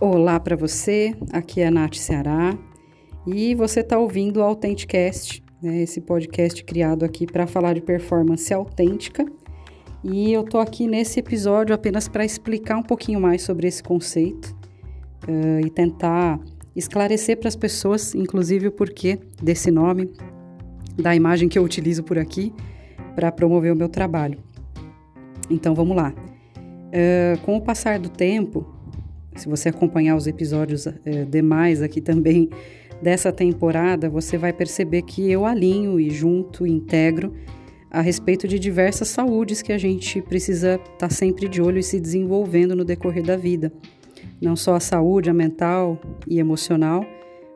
Olá para você, aqui é a Nath Ceará e você está ouvindo o Authenticast, né, esse podcast criado aqui para falar de performance autêntica. E eu tô aqui nesse episódio apenas para explicar um pouquinho mais sobre esse conceito uh, e tentar esclarecer para as pessoas, inclusive o porquê desse nome, da imagem que eu utilizo por aqui para promover o meu trabalho. Então vamos lá. Uh, com o passar do tempo, se você acompanhar os episódios é, demais aqui também dessa temporada, você vai perceber que eu alinho e junto, integro a respeito de diversas saúdes que a gente precisa estar tá sempre de olho e se desenvolvendo no decorrer da vida. Não só a saúde, a mental e emocional,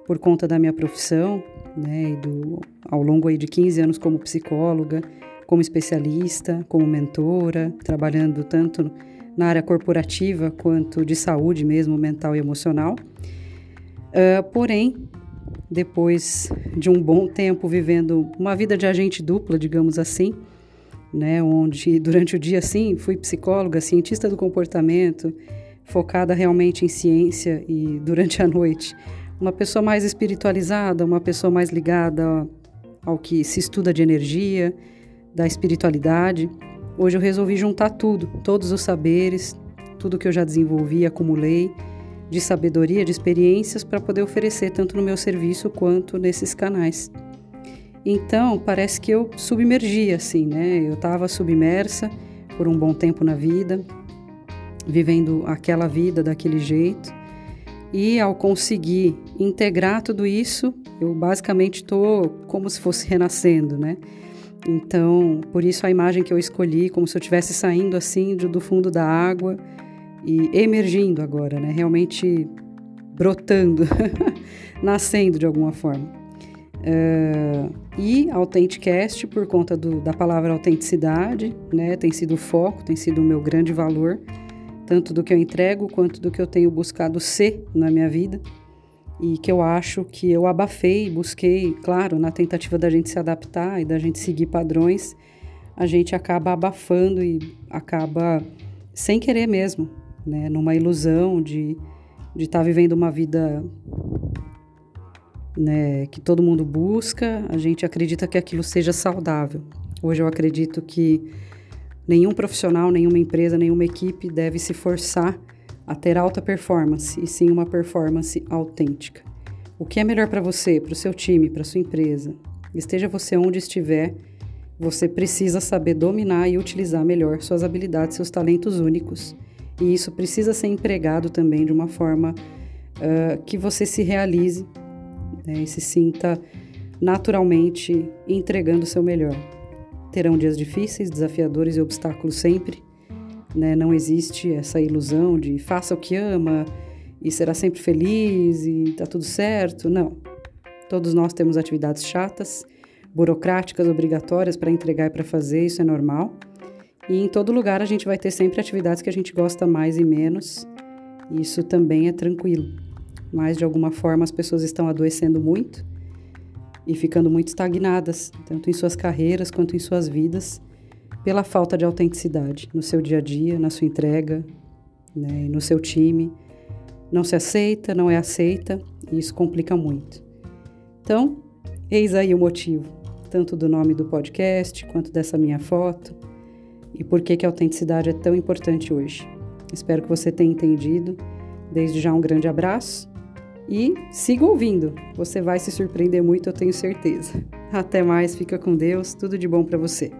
por conta da minha profissão, né, e do, ao longo aí de 15 anos como psicóloga, como especialista, como mentora, trabalhando tanto na área corporativa quanto de saúde mesmo, mental e emocional. Uh, porém, depois de um bom tempo vivendo uma vida de agente dupla, digamos assim, né, onde durante o dia, sim, fui psicóloga, cientista do comportamento, focada realmente em ciência e durante a noite, uma pessoa mais espiritualizada, uma pessoa mais ligada ao que se estuda de energia, da espiritualidade. Hoje eu resolvi juntar tudo, todos os saberes, tudo que eu já desenvolvi, acumulei, de sabedoria, de experiências, para poder oferecer tanto no meu serviço quanto nesses canais. Então, parece que eu submergi assim, né? Eu estava submersa por um bom tempo na vida, vivendo aquela vida daquele jeito. E ao conseguir integrar tudo isso, eu basicamente estou como se fosse renascendo, né? Então, por isso a imagem que eu escolhi, como se eu estivesse saindo assim do fundo da água e emergindo agora, né? Realmente brotando, nascendo de alguma forma. Uh, e Authenticast, por conta do, da palavra autenticidade, né? Tem sido o foco, tem sido o meu grande valor, tanto do que eu entrego quanto do que eu tenho buscado ser na minha vida e que eu acho que eu abafei, busquei, claro, na tentativa da gente se adaptar e da gente seguir padrões, a gente acaba abafando e acaba sem querer mesmo, né, numa ilusão de de estar tá vivendo uma vida né, que todo mundo busca, a gente acredita que aquilo seja saudável. Hoje eu acredito que nenhum profissional, nenhuma empresa, nenhuma equipe deve se forçar a ter alta performance e sim uma performance autêntica. O que é melhor para você, para o seu time, para sua empresa? Esteja você onde estiver, você precisa saber dominar e utilizar melhor suas habilidades, seus talentos únicos. E isso precisa ser empregado também de uma forma uh, que você se realize né, e se sinta naturalmente entregando o seu melhor. Terão dias difíceis, desafiadores e obstáculos sempre, né? Não existe essa ilusão de faça o que ama e será sempre feliz e tá tudo certo. Não. Todos nós temos atividades chatas, burocráticas, obrigatórias para entregar e para fazer, isso é normal. E em todo lugar a gente vai ter sempre atividades que a gente gosta mais e menos. Isso também é tranquilo. Mas de alguma forma as pessoas estão adoecendo muito e ficando muito estagnadas, tanto em suas carreiras quanto em suas vidas pela falta de autenticidade no seu dia a dia, na sua entrega, né, no seu time. Não se aceita, não é aceita e isso complica muito. Então, eis aí o motivo, tanto do nome do podcast quanto dessa minha foto e por que, que a autenticidade é tão importante hoje. Espero que você tenha entendido. Desde já, um grande abraço e siga ouvindo. Você vai se surpreender muito, eu tenho certeza. Até mais, fica com Deus, tudo de bom para você.